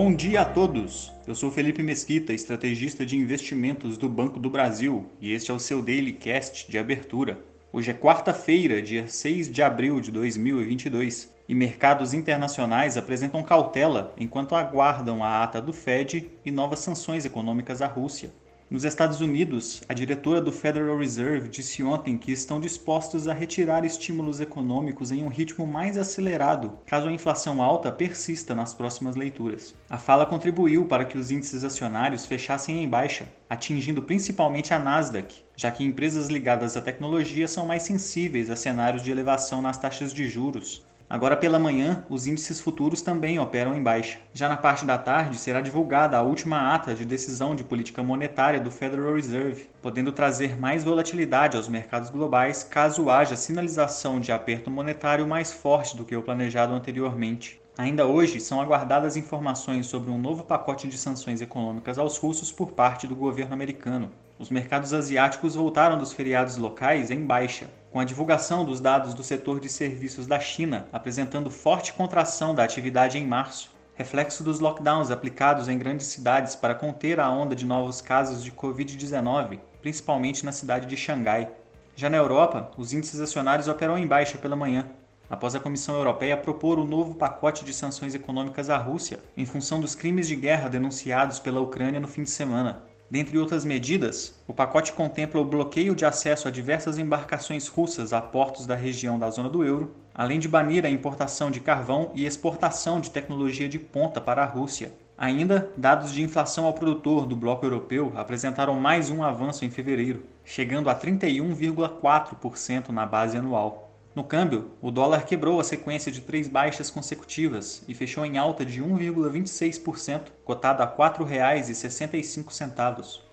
Bom dia a todos! Eu sou Felipe Mesquita, estrategista de investimentos do Banco do Brasil, e este é o seu Daily Cast de abertura. Hoje é quarta-feira, dia 6 de abril de 2022, e mercados internacionais apresentam cautela enquanto aguardam a ata do Fed e novas sanções econômicas à Rússia. Nos Estados Unidos, a diretora do Federal Reserve disse ontem que estão dispostos a retirar estímulos econômicos em um ritmo mais acelerado, caso a inflação alta persista nas próximas leituras. A fala contribuiu para que os índices acionários fechassem em baixa, atingindo principalmente a Nasdaq, já que empresas ligadas à tecnologia são mais sensíveis a cenários de elevação nas taxas de juros, Agora pela manhã, os índices futuros também operam em baixa. Já na parte da tarde, será divulgada a última ata de decisão de política monetária do Federal Reserve, podendo trazer mais volatilidade aos mercados globais caso haja sinalização de aperto monetário mais forte do que o planejado anteriormente. Ainda hoje, são aguardadas informações sobre um novo pacote de sanções econômicas aos russos por parte do governo americano. Os mercados asiáticos voltaram dos feriados locais em baixa, com a divulgação dos dados do setor de serviços da China apresentando forte contração da atividade em março, reflexo dos lockdowns aplicados em grandes cidades para conter a onda de novos casos de Covid-19, principalmente na cidade de Xangai. Já na Europa, os índices acionários operam em baixa pela manhã, após a Comissão Europeia propor o um novo pacote de sanções econômicas à Rússia, em função dos crimes de guerra denunciados pela Ucrânia no fim de semana. Dentre outras medidas, o pacote contempla o bloqueio de acesso a diversas embarcações russas a portos da região da zona do euro, além de banir a importação de carvão e exportação de tecnologia de ponta para a Rússia. Ainda, dados de inflação ao produtor do bloco europeu apresentaram mais um avanço em fevereiro, chegando a 31,4% na base anual. No câmbio, o dólar quebrou a sequência de três baixas consecutivas e fechou em alta de 1,26%, cotado a R$ 4,65.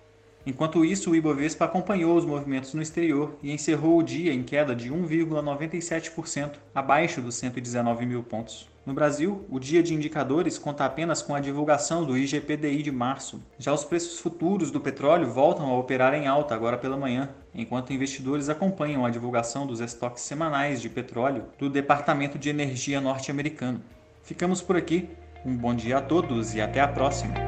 Enquanto isso, o Ibovespa acompanhou os movimentos no exterior e encerrou o dia em queda de 1,97%, abaixo dos 119 mil pontos. No Brasil, o dia de indicadores conta apenas com a divulgação do IGPDI de março. Já os preços futuros do petróleo voltam a operar em alta agora pela manhã, enquanto investidores acompanham a divulgação dos estoques semanais de petróleo do Departamento de Energia norte-americano. Ficamos por aqui. Um bom dia a todos e até a próxima!